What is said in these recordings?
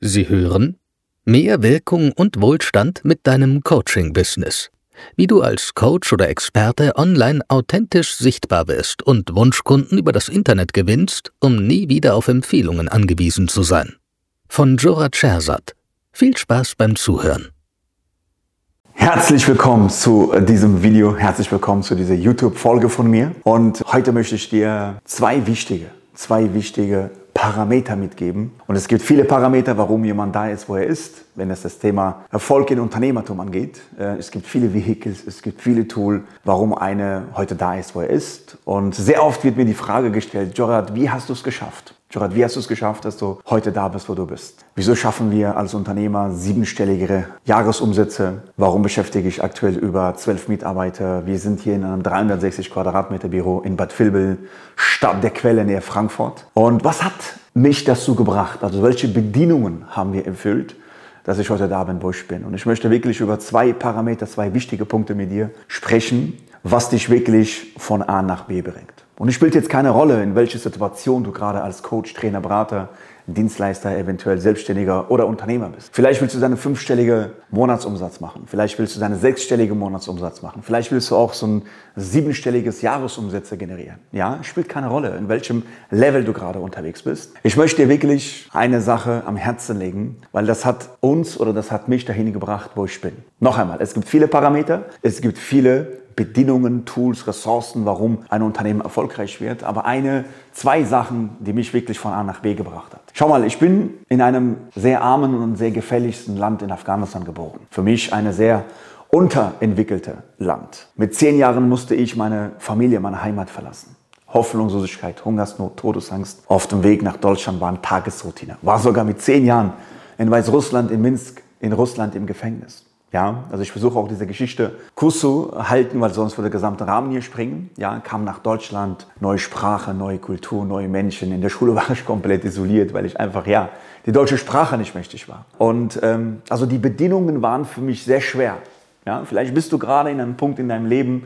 Sie hören Mehr Wirkung und Wohlstand mit deinem Coaching-Business. Wie du als Coach oder Experte online authentisch sichtbar wirst und Wunschkunden über das Internet gewinnst, um nie wieder auf Empfehlungen angewiesen zu sein. Von Jora Schersat. Viel Spaß beim Zuhören. Herzlich willkommen zu diesem Video, herzlich willkommen zu dieser YouTube-Folge von mir. Und heute möchte ich dir zwei wichtige, zwei wichtige Parameter mitgeben. Und es gibt viele Parameter, warum jemand da ist, wo er ist, wenn es das Thema Erfolg in Unternehmertum angeht. Äh, es gibt viele Vehicles, es gibt viele Tools, warum einer heute da ist, wo er ist. Und sehr oft wird mir die Frage gestellt, Jorad, wie hast du es geschafft? Jorad, wie hast du es geschafft, dass du heute da bist, wo du bist? Wieso schaffen wir als Unternehmer siebenstelligere Jahresumsätze? Warum beschäftige ich aktuell über zwölf Mitarbeiter? Wir sind hier in einem 360 Quadratmeter Büro in Bad Vilbel, Stadt der Quelle näher Frankfurt. Und was hat mich dazu gebracht? Also welche Bedingungen haben wir erfüllt? dass ich heute da bin, wo ich bin. Und ich möchte wirklich über zwei Parameter, zwei wichtige Punkte mit dir sprechen, was dich wirklich von A nach B bringt. Und es spielt jetzt keine Rolle, in welcher Situation du gerade als Coach, Trainer, Berater, Dienstleister, eventuell Selbstständiger oder Unternehmer bist. Vielleicht willst du deinen fünfstelligen Monatsumsatz machen. Vielleicht willst du deinen sechsstelligen Monatsumsatz machen. Vielleicht willst du auch so ein siebenstelliges Jahresumsätze generieren. Ja, spielt keine Rolle, in welchem Level du gerade unterwegs bist. Ich möchte dir wirklich eine Sache am Herzen legen, weil das hat uns oder das hat mich dahin gebracht, wo ich bin. Noch einmal, es gibt viele Parameter, es gibt viele Bedingungen, Tools, Ressourcen, warum ein Unternehmen erfolgreich wird. Aber eine, zwei Sachen, die mich wirklich von A nach B gebracht hat. Schau mal, ich bin in einem sehr armen und sehr gefährlichsten Land in Afghanistan geboren. Für mich eine sehr unterentwickelte Land. Mit zehn Jahren musste ich meine Familie, meine Heimat verlassen. Hoffnungslosigkeit, Hungersnot, Todesangst auf dem Weg nach Deutschland waren Tagesroutine. War sogar mit zehn Jahren in Weißrussland, in Minsk, in Russland im Gefängnis. Ja, also ich versuche auch diese Geschichte kurz zu halten, weil sonst würde der gesamte Rahmen hier springen. Ja, kam nach Deutschland, neue Sprache, neue Kultur, neue Menschen. In der Schule war ich komplett isoliert, weil ich einfach, ja, die deutsche Sprache nicht mächtig war. Und ähm, also die Bedingungen waren für mich sehr schwer. Ja, vielleicht bist du gerade in einem Punkt in deinem Leben,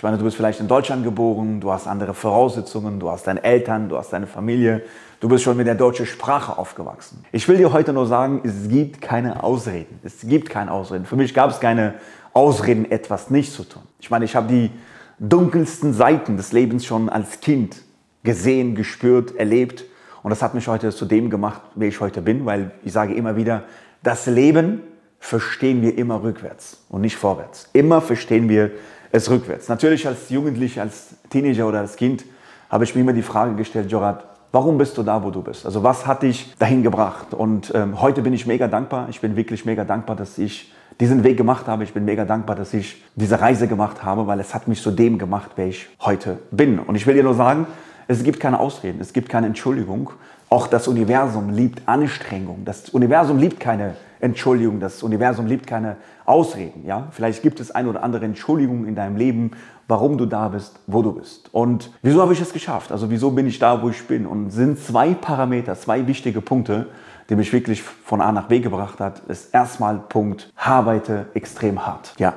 ich meine, du bist vielleicht in Deutschland geboren, du hast andere Voraussetzungen, du hast deine Eltern, du hast deine Familie, du bist schon mit der deutschen Sprache aufgewachsen. Ich will dir heute nur sagen, es gibt keine Ausreden. Es gibt keine Ausreden. Für mich gab es keine Ausreden, etwas nicht zu tun. Ich meine, ich habe die dunkelsten Seiten des Lebens schon als Kind gesehen, gespürt, erlebt. Und das hat mich heute zu dem gemacht, wer ich heute bin, weil ich sage immer wieder, das Leben verstehen wir immer rückwärts und nicht vorwärts. Immer verstehen wir es rückwärts. Natürlich als Jugendlicher, als Teenager oder als Kind habe ich mir immer die Frage gestellt, Jorat, warum bist du da, wo du bist? Also was hat dich dahin gebracht? Und ähm, heute bin ich mega dankbar. Ich bin wirklich mega dankbar, dass ich diesen Weg gemacht habe. Ich bin mega dankbar, dass ich diese Reise gemacht habe, weil es hat mich zu dem gemacht, wer ich heute bin. Und ich will dir nur sagen, es gibt keine Ausreden, es gibt keine Entschuldigung. Auch das Universum liebt Anstrengung. Das Universum liebt keine Entschuldigung. Das Universum liebt keine Ausreden. Ja? Vielleicht gibt es eine oder andere Entschuldigung in deinem Leben, warum du da bist, wo du bist. Und wieso habe ich es geschafft? Also wieso bin ich da, wo ich bin? Und sind zwei Parameter, zwei wichtige Punkte, die mich wirklich von A nach B gebracht hat, ist erstmal Punkt, arbeite extrem hart. Ja,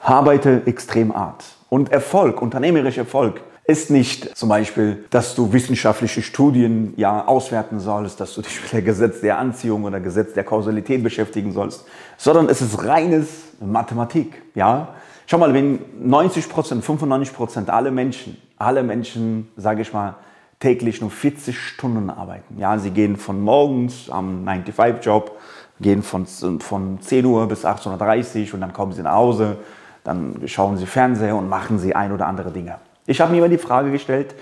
arbeite extrem hart. Und Erfolg, unternehmerischer Erfolg, ist nicht zum Beispiel, dass du wissenschaftliche Studien ja auswerten sollst, dass du dich mit der Gesetz der Anziehung oder Gesetz der Kausalität beschäftigen sollst, sondern es ist reines Mathematik. Ja, schau mal, wenn 90 Prozent, 95 Prozent alle Menschen, alle Menschen, sage ich mal, täglich nur 40 Stunden arbeiten. Ja, sie gehen von morgens am 9-to-5-Job, gehen von, von 10 Uhr bis 18.30 Uhr und dann kommen sie nach Hause, dann schauen sie Fernseher und machen sie ein oder andere Dinge. Ich habe mir immer die Frage gestellt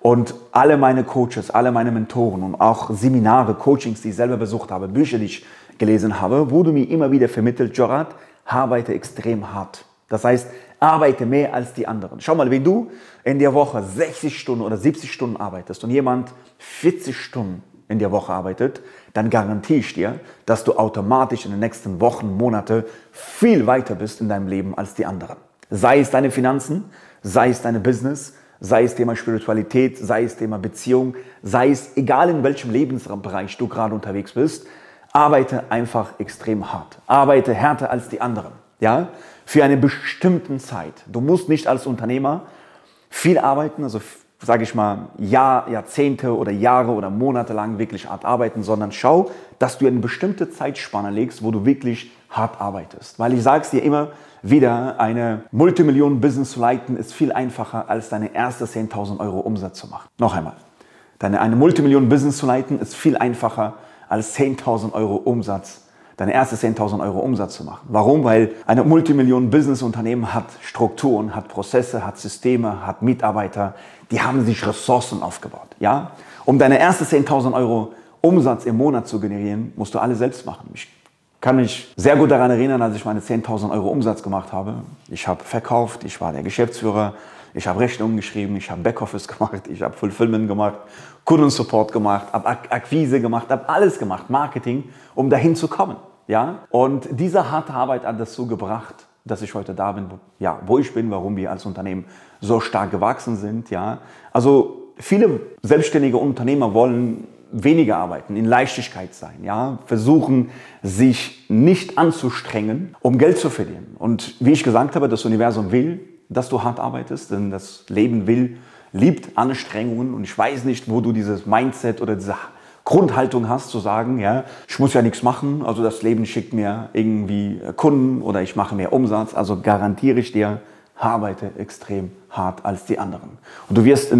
und alle meine Coaches, alle meine Mentoren und auch Seminare, Coachings, die ich selber besucht habe, Bücher, die ich gelesen habe, wurde mir immer wieder vermittelt, Jorat, arbeite extrem hart. Das heißt, arbeite mehr als die anderen. Schau mal, wenn du in der Woche 60 Stunden oder 70 Stunden arbeitest und jemand 40 Stunden in der Woche arbeitet, dann garantiere ich dir, dass du automatisch in den nächsten Wochen, Monate viel weiter bist in deinem Leben als die anderen. Sei es deine Finanzen, sei es deine Business, sei es Thema Spiritualität, sei es Thema Beziehung, sei es egal in welchem Lebensbereich du gerade unterwegs bist, arbeite einfach extrem hart. Arbeite härter als die anderen. Ja? Für eine bestimmte Zeit. Du musst nicht als Unternehmer viel arbeiten, also sage ich mal, Jahr, Jahrzehnte oder Jahre oder Monate lang wirklich hart arbeiten, sondern schau, dass du eine bestimmte Zeitspanne legst, wo du wirklich hart arbeitest. Weil ich sage es dir immer wieder, eine Multimillionen-Business zu leiten ist viel einfacher, als deine erste 10.000 Euro Umsatz zu machen. Noch einmal. Deine, eine Multimillionen-Business zu leiten ist viel einfacher, als 10.000 Euro Umsatz deine erste 10.000 Euro Umsatz zu machen. Warum? Weil eine Multimillionen-Business-Unternehmen hat Strukturen, hat Prozesse, hat Systeme, hat Mitarbeiter, die haben sich Ressourcen aufgebaut. Ja? Um deine erste 10.000 Euro Umsatz im Monat zu generieren, musst du alles selbst machen. Ich kann mich sehr gut daran erinnern, als ich meine 10.000 Euro Umsatz gemacht habe. Ich habe verkauft, ich war der Geschäftsführer, ich habe Rechnungen geschrieben, ich habe Backoffice gemacht, ich habe Fulfillment gemacht, Kundensupport gemacht, habe Akquise gemacht, habe alles gemacht, Marketing, um dahin zu kommen. Ja? Und diese harte Arbeit hat dazu gebracht, dass ich heute da bin, ja, wo ich bin, warum wir als Unternehmen so stark gewachsen sind. Ja? Also viele selbstständige Unternehmer wollen weniger arbeiten, in Leichtigkeit sein, ja, versuchen sich nicht anzustrengen, um Geld zu verdienen. Und wie ich gesagt habe, das Universum will, dass du hart arbeitest, denn das Leben will, liebt Anstrengungen. Und ich weiß nicht, wo du dieses Mindset oder diese Grundhaltung hast, zu sagen, ja, ich muss ja nichts machen, also das Leben schickt mir irgendwie Kunden oder ich mache mehr Umsatz, also garantiere ich dir, arbeite extrem hart als die anderen. Und du wirst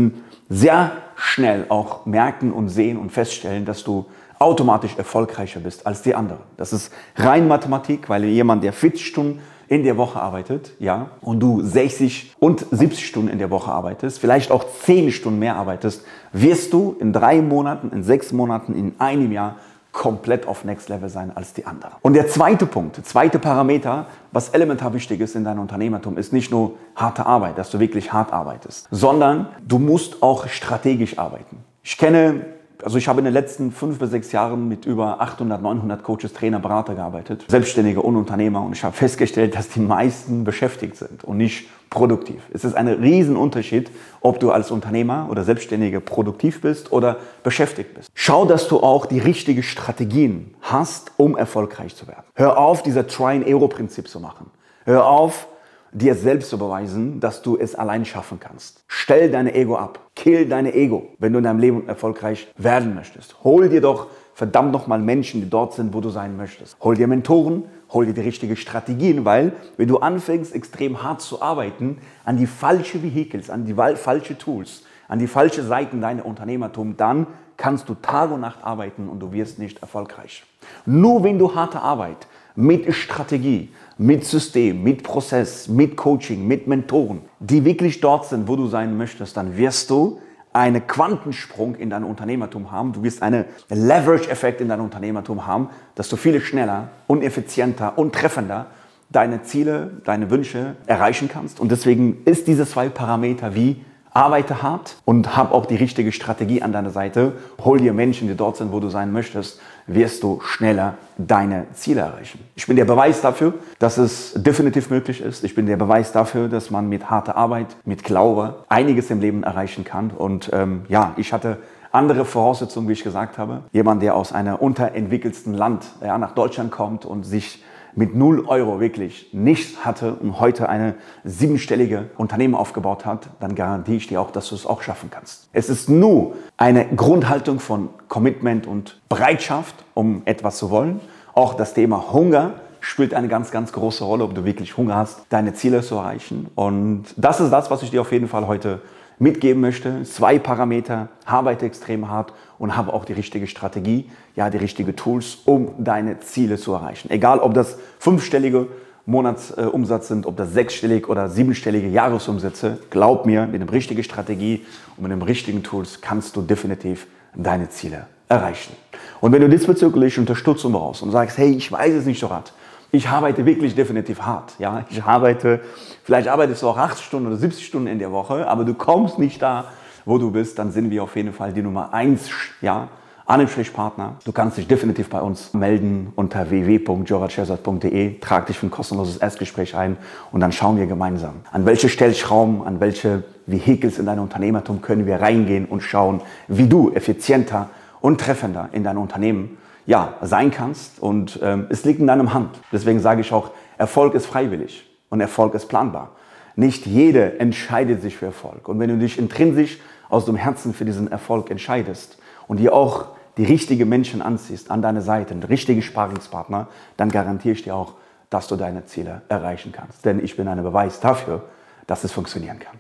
sehr schnell auch merken und sehen und feststellen, dass du automatisch erfolgreicher bist als die anderen. Das ist rein Mathematik, weil jemand, der 40 Stunden in der Woche arbeitet, ja, und du 60 und 70 Stunden in der Woche arbeitest, vielleicht auch 10 Stunden mehr arbeitest, wirst du in drei Monaten, in sechs Monaten, in einem Jahr komplett auf Next Level sein als die anderen. Und der zweite Punkt, zweite Parameter, was elementar wichtig ist in deinem Unternehmertum, ist nicht nur harte Arbeit, dass du wirklich hart arbeitest, sondern du musst auch strategisch arbeiten. Ich kenne also ich habe in den letzten fünf bis sechs Jahren mit über 800, 900 Coaches, Trainer, Berater gearbeitet, Selbstständige und Unternehmer und ich habe festgestellt, dass die meisten beschäftigt sind und nicht produktiv. Es ist ein Riesenunterschied, ob du als Unternehmer oder Selbstständige produktiv bist oder beschäftigt bist. Schau, dass du auch die richtigen Strategien hast, um erfolgreich zu werden. Hör auf, dieser Try-and-Error-Prinzip zu machen. Hör auf, dir selbst zu beweisen, dass du es allein schaffen kannst. Stell dein Ego ab. Kill deine Ego, wenn du in deinem Leben erfolgreich werden möchtest. Hol dir doch verdammt nochmal Menschen, die dort sind, wo du sein möchtest. Hol dir Mentoren, hol dir die richtigen Strategien, weil wenn du anfängst, extrem hart zu arbeiten, an die falschen Vehicles, an die falschen Tools, an die falschen Seiten deiner Unternehmertum, dann kannst du Tag und Nacht arbeiten und du wirst nicht erfolgreich. Nur wenn du harte Arbeit mit Strategie, mit System, mit Prozess, mit Coaching, mit Mentoren, die wirklich dort sind, wo du sein möchtest, dann wirst du einen Quantensprung in dein Unternehmertum haben. Du wirst einen Leverage-Effekt in dein Unternehmertum haben, dass du viel schneller und effizienter und treffender deine Ziele, deine Wünsche erreichen kannst. Und deswegen ist diese zwei Parameter wie arbeite hart und hab auch die richtige Strategie an deiner Seite. Hol dir Menschen, die dort sind, wo du sein möchtest, wirst du schneller deine Ziele erreichen. Ich bin der Beweis dafür, dass es definitiv möglich ist. Ich bin der Beweis dafür, dass man mit harter Arbeit, mit Glaube einiges im Leben erreichen kann. Und ähm, ja, ich hatte andere Voraussetzungen, wie ich gesagt habe. Jemand, der aus einem unterentwickelten Land ja, nach Deutschland kommt und sich mit 0 Euro wirklich nichts hatte und heute eine siebenstellige Unternehmen aufgebaut hat, dann garantiere ich dir auch, dass du es auch schaffen kannst. Es ist nur eine Grundhaltung von Commitment und Bereitschaft, um etwas zu wollen. Auch das Thema Hunger spielt eine ganz, ganz große Rolle, ob du wirklich Hunger hast, deine Ziele zu erreichen. Und das ist das, was ich dir auf jeden Fall heute mitgeben möchte. Zwei Parameter, arbeite extrem hart und habe auch die richtige Strategie, ja, die richtigen Tools, um deine Ziele zu erreichen. Egal, ob das fünfstellige Monatsumsatz sind, ob das sechsstellige oder siebenstellige Jahresumsätze, glaub mir, mit der richtigen Strategie und mit den richtigen Tools kannst du definitiv deine Ziele erreichen. Und wenn du diesbezüglich Unterstützung brauchst und sagst, hey, ich weiß es nicht so hart, ich arbeite wirklich definitiv hart. Ja? Ich arbeite, vielleicht arbeitest du auch 80 Stunden oder 70 Stunden in der Woche, aber du kommst nicht da, wo du bist, dann sind wir auf jeden Fall die Nummer 1 ja, Ansprechpartner. Du kannst dich definitiv bei uns melden unter www.jorachesat.de, trag dich für ein kostenloses Erstgespräch ein und dann schauen wir gemeinsam, an welche Stellschrauben, an welche Vehicles in dein Unternehmertum können wir reingehen und schauen, wie du effizienter und treffender in dein Unternehmen ja, sein kannst. Und ähm, es liegt in deinem Hand. Deswegen sage ich auch, Erfolg ist freiwillig und Erfolg ist planbar. Nicht jeder entscheidet sich für Erfolg. Und wenn du dich intrinsisch aus dem Herzen für diesen Erfolg entscheidest und dir auch die richtigen Menschen anziehst an deine Seite, einen richtigen Sparingspartner, dann garantiere ich dir auch, dass du deine Ziele erreichen kannst. Denn ich bin ein Beweis dafür, dass es funktionieren kann.